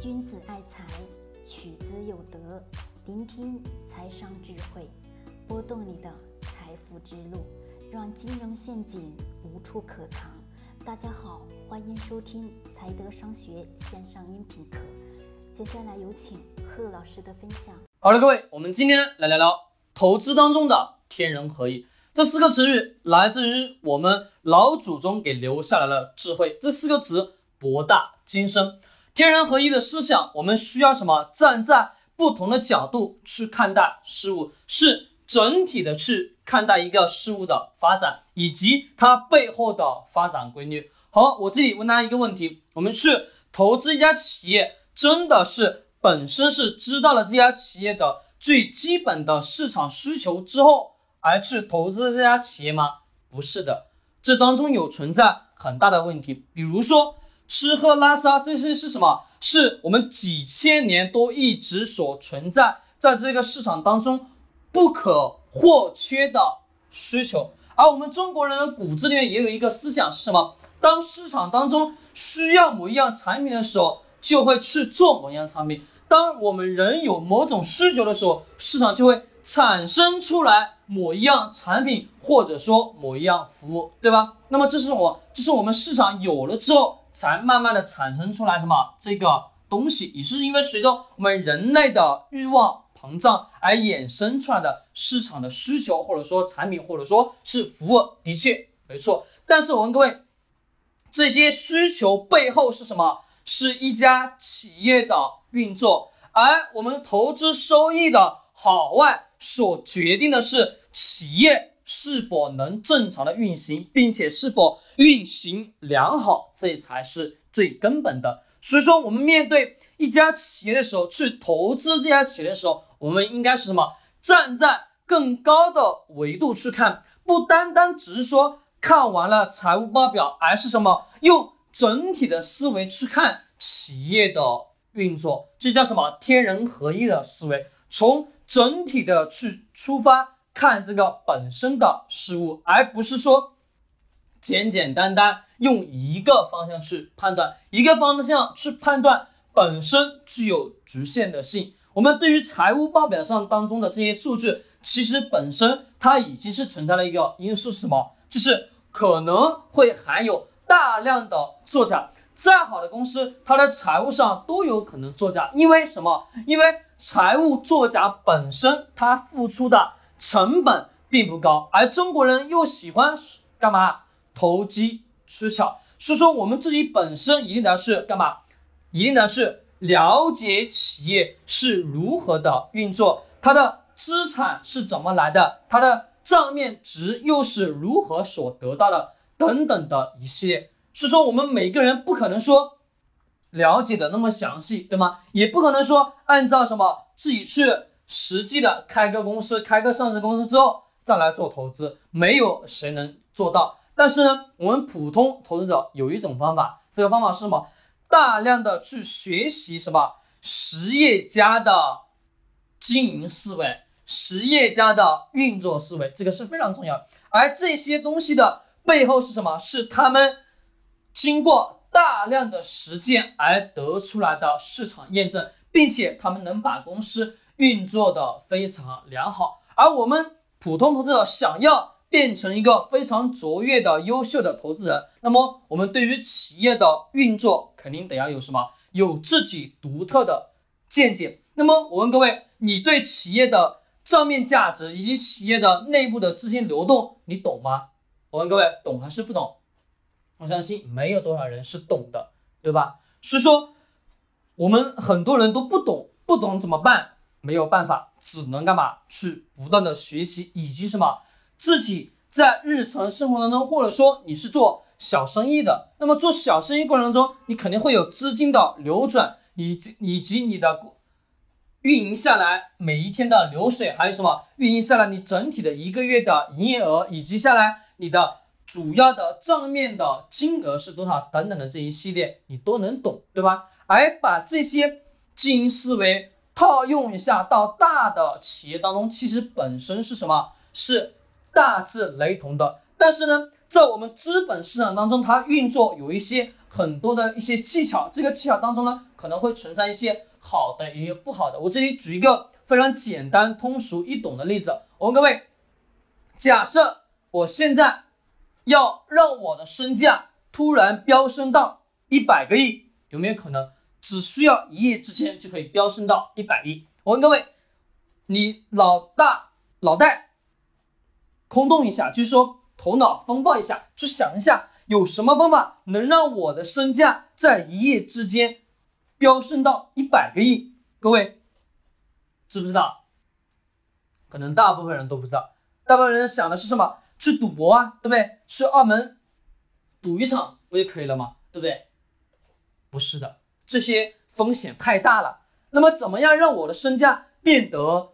君子爱财，取之有德。聆听财商智慧，拨动你的财富之路，让金融陷阱无处可藏。大家好，欢迎收听财德商学线上音频课。接下来有请贺老师的分享。好了，各位，我们今天来聊聊投资当中的天人合一。这四个词语来自于我们老祖宗给留下来的智慧。这四个词博大精深。天人合一的思想，我们需要什么？站在不同的角度去看待事物，是整体的去看待一个事物的发展以及它背后的发展规律。好，我这里问大家一个问题：我们去投资一家企业，真的是本身是知道了这家企业的最基本的市场需求之后而去投资这家企业吗？不是的，这当中有存在很大的问题，比如说。吃喝拉撒这些是什么？是我们几千年都一直所存在在这个市场当中不可或缺的需求。而我们中国人的骨子里面也有一个思想是什么？当市场当中需要某一样产品的时候，就会去做某一样产品；当我们人有某种需求的时候，市场就会产生出来某一样产品或者说某一样服务，对吧？那么这是我，这是我们市场有了之后。才慢慢的产生出来什么这个东西，也是因为随着我们人类的欲望膨胀而衍生出来的市场的需求，或者说产品，或者说是服务，的确没错。但是我问各位，这些需求背后是什么？是一家企业的运作，而我们投资收益的好坏所决定的是企业。是否能正常的运行，并且是否运行良好，这才是最根本的。所以说，我们面对一家企业的时候，去投资这家企业的时候，我们应该是什么？站在更高的维度去看，不单单只是说看完了财务报表，而是什么？用整体的思维去看企业的运作，这叫什么？天人合一的思维，从整体的去出发。看这个本身的事物，而不是说简简单单用一个方向去判断，一个方向去判断本身具有局限的性。我们对于财务报表上当中的这些数据，其实本身它已经是存在了一个因素，什么？就是可能会含有大量的作假。再好的公司，它的财务上都有可能作假，因为什么？因为财务作假本身它付出的。成本并不高，而中国人又喜欢干嘛？投机取巧。所以说，我们自己本身一定得是干嘛？一定得是了解企业是如何的运作，它的资产是怎么来的，它的账面值又是如何所得到的，等等的一系列。所以说，我们每个人不可能说了解的那么详细，对吗？也不可能说按照什么自己去。实际的开个公司，开个上市公司之后再来做投资，没有谁能做到。但是呢，我们普通投资者有一种方法，这个方法是什么？大量的去学习什么实业家的经营思维，实业家的运作思维，这个是非常重要。而这些东西的背后是什么？是他们经过大量的实践而得出来的市场验证，并且他们能把公司。运作的非常良好，而我们普通投资者想要变成一个非常卓越的、优秀的投资人，那么我们对于企业的运作肯定得要有什么？有自己独特的见解。那么我问各位，你对企业的账面价值以及企业的内部的资金流动，你懂吗？我问各位，懂还是不懂？我相信没有多少人是懂的，对吧？所以说，我们很多人都不懂，不懂怎么办？没有办法，只能干嘛？去不断的学习，以及什么？自己在日常生活当中，或者说你是做小生意的，那么做小生意过程中，你肯定会有资金的流转，以及以及你的运营下来每一天的流水，还有什么？运营下来你整体的一个月的营业额，以及下来你的主要的账面的金额是多少等等的这一系列，你都能懂，对吧？而把这些经营思维。套用一下到大的企业当中，其实本身是什么？是大致雷同的。但是呢，在我们资本市场当中，它运作有一些很多的一些技巧。这个技巧当中呢，可。能会存在一些好的，也有不好的。我这里举一个非常简单、通俗易懂的例子，我问各位：假设我现在要让我的身价突然飙升到一百个亿，有没有可能？只需要一夜之间就可以飙升到一百亿。我问各位，你老大脑袋空洞一下，就是说头脑风暴一下，去想一下，有什么方法能让我的身价在一夜之间飙升到一百个亿？各位知不知道？可能大部分人都不知道，大部分人想的是什么？去赌博啊，对不对？去澳门赌一场不就可以了吗？对不对？不是的。这些风险太大了，那么怎么样让我的身价变得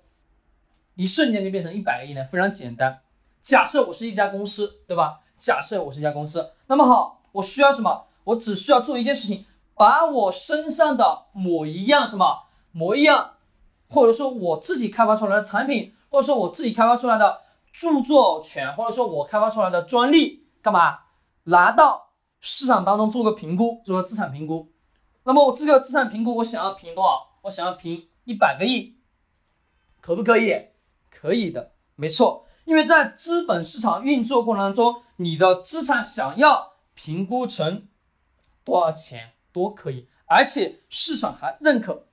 一瞬间就变成一百个亿呢？非常简单，假设我是一家公司，对吧？假设我是一家公司，那么好，我需要什么？我只需要做一件事情，把我身上的某一样什么某一样，或者说我自己开发出来的产品，或者说我自己开发出来的著作权，或者说我开发出来的专利，干嘛拿到市场当中做个评估，做个资产评估。那么我这个资产评估，我想要评多少？我想要评一百个亿，可不可以？可以的，没错。因为在资本市场运作过程当中，你的资产想要评估成多少钱都可以，而且市场还认可。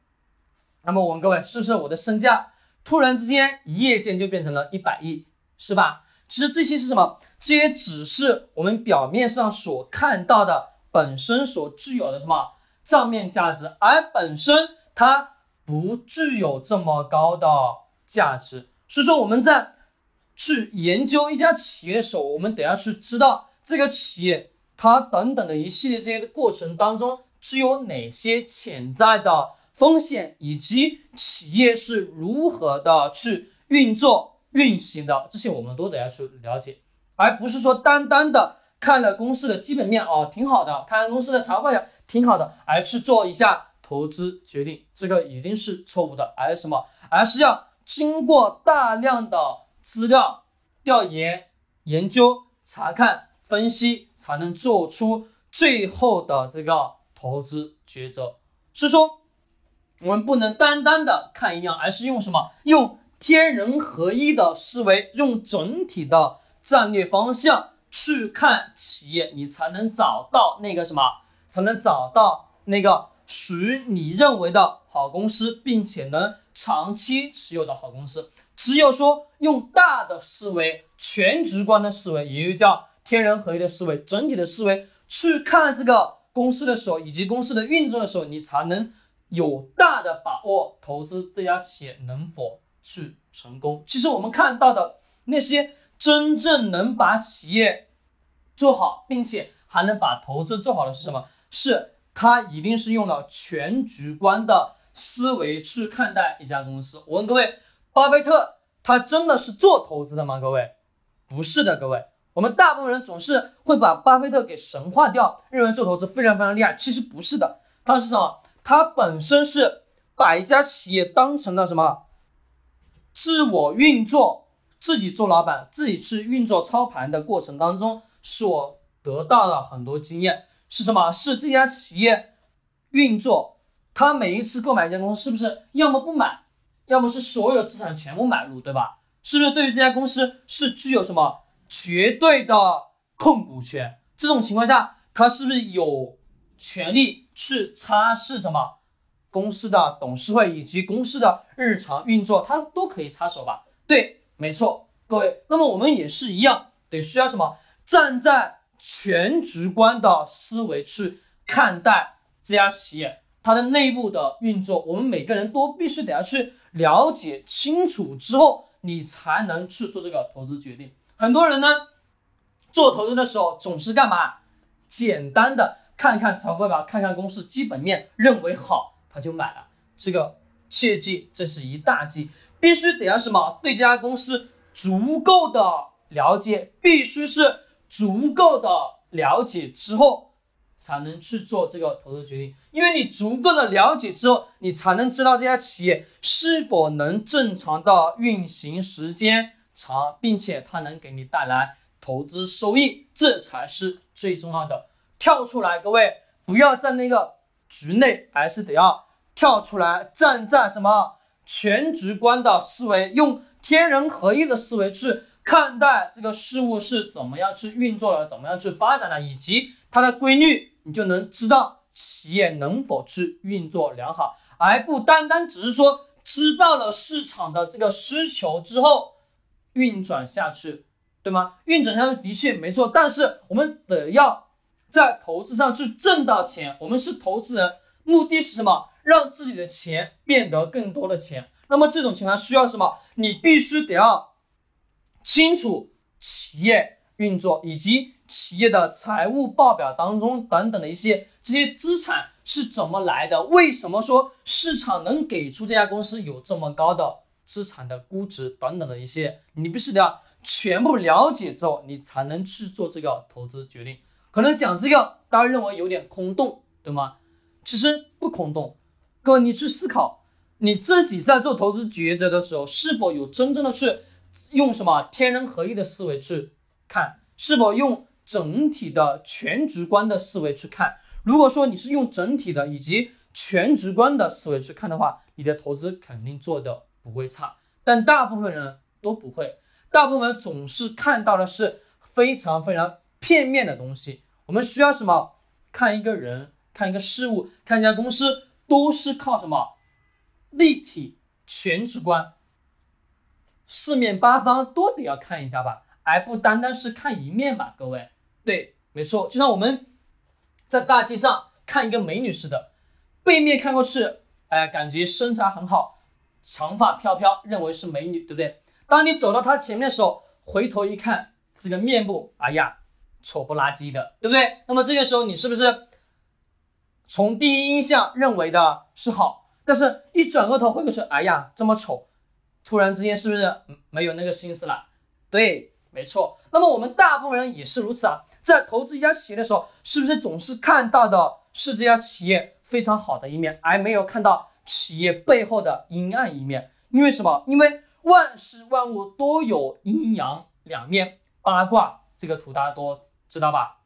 那么我问各位，是不是我的身价突然之间一夜间就变成了一百亿，是吧？其实这些是什么？这些只是我们表面上所看到的本身所具有的什么？账面价值，而本身它不具有这么高的价值，所以说我们在去研究一家企业的时候，我们得要去知道这个企业它等等的一系列这些过程当中具有哪些潜在的风险，以及企业是如何的去运作运行的，这些我们都得要去了解，而不是说单单的看了公司的基本面哦，挺好的，看公司的财报表。挺好的，而去做一下投资决定，这个一定是错误的。而什么？而是要经过大量的资料调研、研究、查看、分析，才能做出最后的这个投资抉择。所以说，我们不能单单的看一样，而是用什么？用天人合一的思维，用整体的战略方向去看企业，你才能找到那个什么？才能找到那个属于你认为的好公司，并且能长期持有的好公司。只有说用大的思维、全局观的思维，也就叫天人合一的思维、整体的思维去看这个公司的时候，以及公司的运作的时候，你才能有大的把握投资这家企业能否去成功。其实我们看到的那些真正能把企业做好，并且还能把投资做好的是什么？是他一定是用了全局观的思维去看待一家公司。我问各位，巴菲特他真的是做投资的吗？各位，不是的，各位。我们大部分人总是会把巴菲特给神化掉，认为做投资非常非常厉害。其实不是的，他是什么？他本身是把一家企业当成了什么？自我运作，自己做老板，自己去运作操盘的过程当中所得到的很多经验。是什么？是这家企业运作，他每一次购买一家公司，是不是要么不买，要么是所有资产全部买入，对吧？是不是对于这家公司是具有什么绝对的控股权？这种情况下，他是不是有权利去擦拭什么公司的董事会以及公司的日常运作？他都可以插手吧？对，没错，各位。那么我们也是一样，得需要什么？站在。全局观的思维去看待这家企业，它的内部的运作，我们每个人都必须得要去了解清楚之后，你才能去做这个投资决定。很多人呢，做投资的时候总是干嘛？简单的看看财务报表，看看公司基本面，认为好他就买了。这个切记，这是一大忌，必须得要什么？对这家公司足够的了解，必须是。足够的了解之后，才能去做这个投资决定。因为你足够的了解之后，你才能知道这家企业是否能正常的运行时间长，并且它能给你带来投资收益，这才是最重要的。跳出来，各位不要在那个局内，还是得要跳出来，站在什么全局观的思维，用天人合一的思维去看待这个事物是怎么样去运作的，怎么样去发展的，以及它的规律，你就能知道企业能否去运作良好，而不单单只是说知道了市场的这个需求之后运转下去，对吗？运转下去的确没错，但是我们得要在投资上去挣到钱，我们是投资人，目的是什么？让自己的钱变得更多的钱。那么这种情况需要什么？你必须得要清楚企业运作以及企业的财务报表当中等等的一些这些资产是怎么来的？为什么说市场能给出这家公司有这么高的资产的估值等等的一些，你必须得要全部了解之后，你才能去做这个投资决定。可能讲这个，大家认为有点空洞，对吗？其实不空洞，各位你去思考。你自己在做投资抉择的时候，是否有真正的去用什么天人合一的思维去看？是否用整体的全局观的思维去看？如果说你是用整体的以及全局观的思维去看的话，你的投资肯定做的不会差。但大部分人都不会，大部分人总是看到的是非常非常片面的东西。我们需要什么？看一个人，看一个事物，看一家公司，都是靠什么？立体全直观，四面八方都得要看一下吧，而不单单是看一面吧，各位。对，没错，就像我们在大街上看一个美女似的，背面看过去，哎，感觉身材很好，长发飘飘，认为是美女，对不对？当你走到她前面的时候，回头一看，这个面部，哎呀，丑不拉几的，对不对？那么这个时候，你是不是从第一印象认为的是好？但是，一转过头回过去，哎呀，这么丑，突然之间是不是没有那个心思了？对，没错。那么我们大部分人也是如此啊，在投资一家企业的时候，是不是总是看到的是这家企业非常好的一面，而没有看到企业背后的阴暗一面？因为什么？因为万事万物都有阴阳两面。八卦这个图大家都知道吧？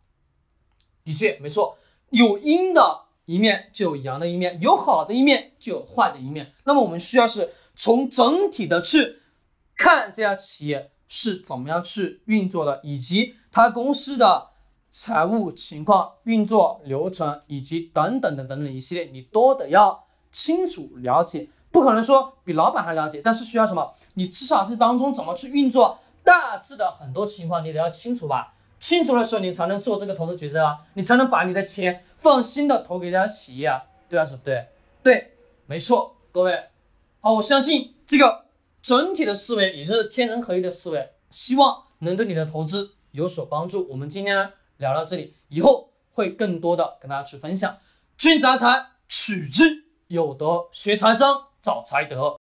的确，没错，有阴的。一面就有阳的一面，有好的一面就有坏的一面。那么我们需要是从整体的去看这家企业是怎么样去运作的，以及它公司的财务情况、运作流程以及等等的等等一系列，你都得要清楚了解。不可能说比老板还了解，但是需要什么？你至少这当中怎么去运作，大致的很多情况你得要清楚吧。清楚的时候，你才能做这个投资决策啊，你才能把你的钱放心的投给这家企业啊，对啊，是不对？对，没错，各位，好，我相信这个整体的思维也就是天人合一的思维，希望能对你的投资有所帮助。我们今天呢聊到这里，以后会更多的跟大家去分享。君子爱财，取之有德；学财商，找财德。